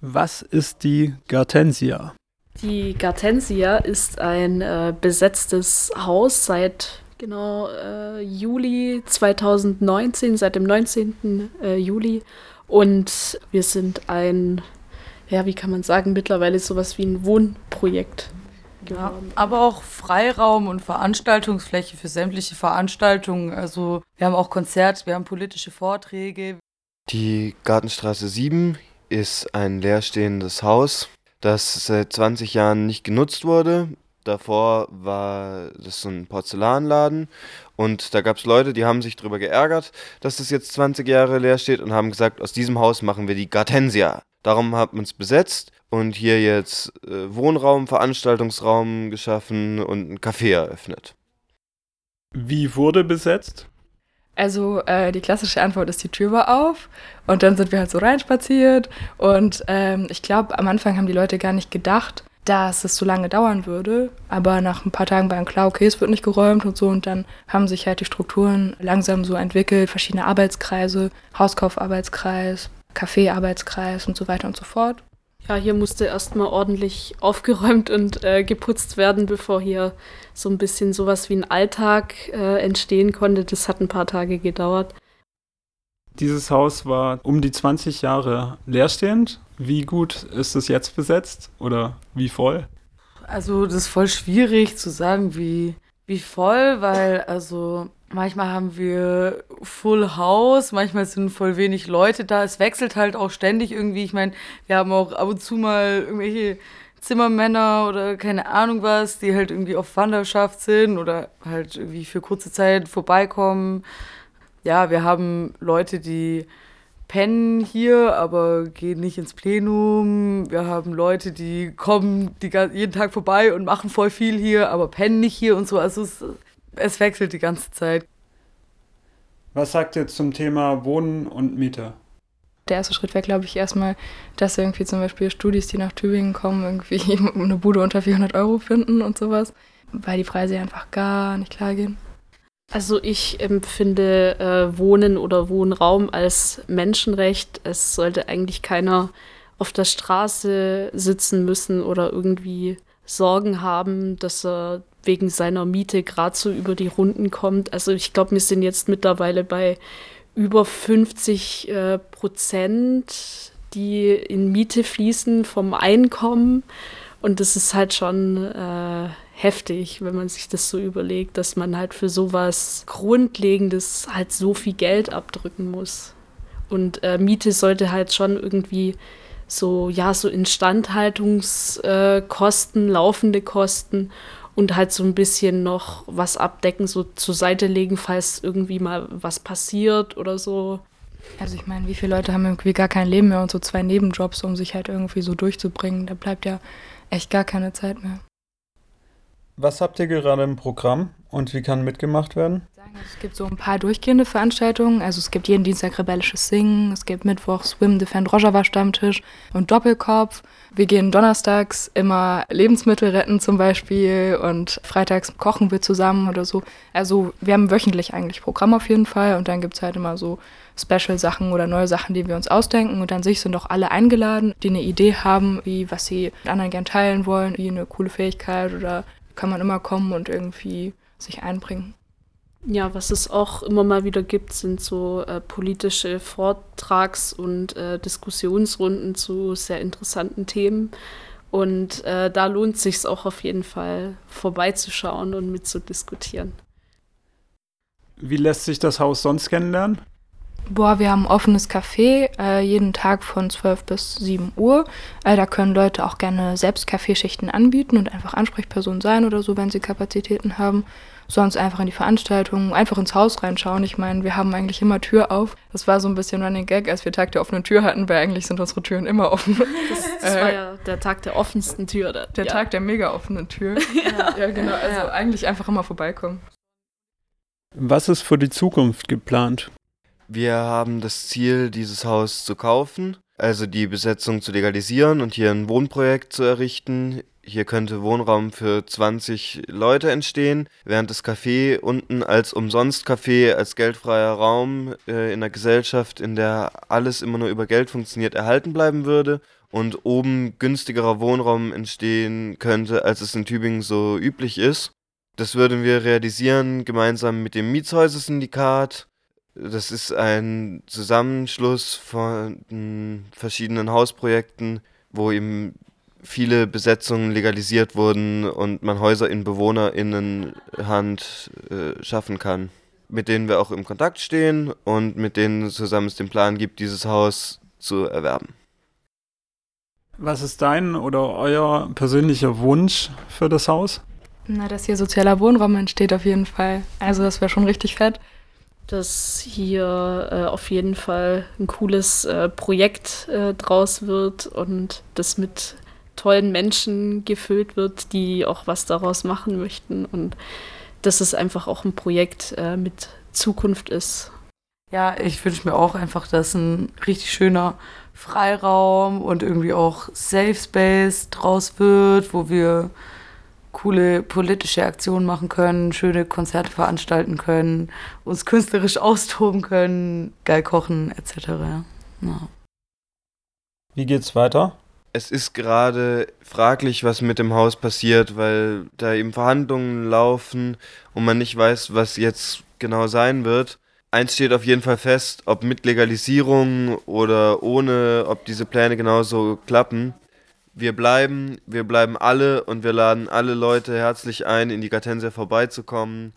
Was ist die Gartensia? Die Gartensia ist ein äh, besetztes Haus seit genau äh, Juli 2019, seit dem 19. Äh, Juli. Und wir sind ein, ja, wie kann man sagen, mittlerweile sowas wie ein Wohnprojekt. Ja, aber auch Freiraum und Veranstaltungsfläche für sämtliche Veranstaltungen. Also wir haben auch Konzerte, wir haben politische Vorträge. Die Gartenstraße 7 ist ein leerstehendes Haus, das seit 20 Jahren nicht genutzt wurde. Davor war das so ein Porzellanladen und da gab es Leute, die haben sich darüber geärgert, dass das jetzt 20 Jahre leer steht und haben gesagt, aus diesem Haus machen wir die Gartensia. Darum hat man es besetzt und hier jetzt äh, Wohnraum, Veranstaltungsraum geschaffen und ein Café eröffnet. Wie wurde besetzt? Also äh, die klassische Antwort ist, die Tür war auf und dann sind wir halt so reinspaziert und ähm, ich glaube, am Anfang haben die Leute gar nicht gedacht, dass es so lange dauern würde, aber nach ein paar Tagen war dann klar, okay, es wird nicht geräumt und so und dann haben sich halt die Strukturen langsam so entwickelt, verschiedene Arbeitskreise, Hauskaufarbeitskreis, Kaffeearbeitskreis und so weiter und so fort. Ja, hier musste erstmal ordentlich aufgeräumt und äh, geputzt werden, bevor hier so ein bisschen sowas wie ein Alltag äh, entstehen konnte. Das hat ein paar Tage gedauert. Dieses Haus war um die 20 Jahre leerstehend. Wie gut ist es jetzt besetzt oder wie voll? Also das ist voll schwierig zu sagen, wie, wie voll, weil also Manchmal haben wir Full House, manchmal sind voll wenig Leute da. Es wechselt halt auch ständig irgendwie. Ich meine, wir haben auch ab und zu mal irgendwelche Zimmermänner oder keine Ahnung was, die halt irgendwie auf Wanderschaft sind oder halt irgendwie für kurze Zeit vorbeikommen. Ja, wir haben Leute, die pennen hier, aber gehen nicht ins Plenum. Wir haben Leute, die kommen die jeden Tag vorbei und machen voll viel hier, aber pennen nicht hier und so. Also es es wechselt die ganze Zeit. Was sagt ihr zum Thema Wohnen und Miete? Der erste Schritt wäre, glaube ich, erstmal, dass irgendwie zum Beispiel Studis, die nach Tübingen kommen, irgendwie eine Bude unter 400 Euro finden und sowas, weil die Preise einfach gar nicht klar gehen. Also ich empfinde äh, Wohnen oder Wohnraum als Menschenrecht. Es sollte eigentlich keiner auf der Straße sitzen müssen oder irgendwie Sorgen haben, dass er wegen seiner Miete gerade so über die Runden kommt. Also ich glaube, wir sind jetzt mittlerweile bei über 50 äh, Prozent, die in Miete fließen vom Einkommen. Und das ist halt schon äh, heftig, wenn man sich das so überlegt, dass man halt für sowas Grundlegendes halt so viel Geld abdrücken muss. Und äh, Miete sollte halt schon irgendwie so, ja, so Instandhaltungskosten, äh, laufende Kosten und halt so ein bisschen noch was abdecken, so zur Seite legen, falls irgendwie mal was passiert oder so. Also ich meine, wie viele Leute haben irgendwie gar kein Leben mehr und so zwei Nebenjobs, um sich halt irgendwie so durchzubringen. Da bleibt ja echt gar keine Zeit mehr. Was habt ihr gerade im Programm und wie kann mitgemacht werden? Es gibt so ein paar durchgehende Veranstaltungen. Also es gibt jeden Dienstag rebellisches Singen, es gibt Mittwoch Swim Defend Rojava Stammtisch und Doppelkopf. Wir gehen donnerstags immer Lebensmittel retten zum Beispiel und freitags kochen wir zusammen oder so. Also wir haben wöchentlich eigentlich Programm auf jeden Fall und dann gibt es halt immer so Special-Sachen oder neue Sachen, die wir uns ausdenken. Und an sich sind auch alle eingeladen, die eine Idee haben, wie was sie mit anderen gern teilen wollen, wie eine coole Fähigkeit oder kann man immer kommen und irgendwie sich einbringen. Ja, was es auch immer mal wieder gibt, sind so äh, politische Vortrags- und äh, Diskussionsrunden zu sehr interessanten Themen. Und äh, da lohnt es sich auch auf jeden Fall vorbeizuschauen und mitzudiskutieren. Wie lässt sich das Haus sonst kennenlernen? Boah, wir haben ein offenes Café, äh, jeden Tag von 12 bis 7 Uhr. Äh, da können Leute auch gerne selbst Kaffeeschichten anbieten und einfach Ansprechperson sein oder so, wenn sie Kapazitäten haben. Sonst einfach in die Veranstaltungen, einfach ins Haus reinschauen. Ich meine, wir haben eigentlich immer Tür auf. Das war so ein bisschen Running Gag, als wir Tag der offenen Tür hatten, weil eigentlich sind unsere Türen immer offen. Das, das war ja der Tag der offensten Tür. Der, der ja. Tag der mega offenen Tür. ja. ja, genau. Also ja. eigentlich einfach immer vorbeikommen. Was ist für die Zukunft geplant? Wir haben das Ziel, dieses Haus zu kaufen, also die Besetzung zu legalisieren und hier ein Wohnprojekt zu errichten. Hier könnte Wohnraum für 20 Leute entstehen, während das Café unten als Umsonst-Café, als geldfreier Raum äh, in einer Gesellschaft, in der alles immer nur über Geld funktioniert, erhalten bleiben würde und oben günstigerer Wohnraum entstehen könnte, als es in Tübingen so üblich ist. Das würden wir realisieren gemeinsam mit dem Mietshäuser-Syndikat. Das ist ein Zusammenschluss von verschiedenen Hausprojekten, wo eben viele Besetzungen legalisiert wurden und man Häuser in BewohnerInnenhand äh, schaffen kann, mit denen wir auch im Kontakt stehen und mit denen zusammen es den Plan gibt, dieses Haus zu erwerben. Was ist dein oder euer persönlicher Wunsch für das Haus? Na, dass hier sozialer Wohnraum entsteht auf jeden Fall. Also das wäre schon richtig fett. Dass hier äh, auf jeden Fall ein cooles äh, Projekt äh, draus wird und das mit tollen Menschen gefüllt wird, die auch was daraus machen möchten und dass es einfach auch ein Projekt äh, mit Zukunft ist. Ja, ich wünsche mir auch einfach, dass ein richtig schöner Freiraum und irgendwie auch Safe Space draus wird, wo wir coole politische Aktionen machen können, schöne Konzerte veranstalten können, uns künstlerisch austoben können, geil kochen etc. Ja. Wie geht's weiter? Es ist gerade fraglich, was mit dem Haus passiert, weil da eben Verhandlungen laufen und man nicht weiß, was jetzt genau sein wird. Eins steht auf jeden Fall fest, ob mit Legalisierung oder ohne, ob diese Pläne genauso klappen. Wir bleiben, wir bleiben alle und wir laden alle Leute herzlich ein, in die Gatensia vorbeizukommen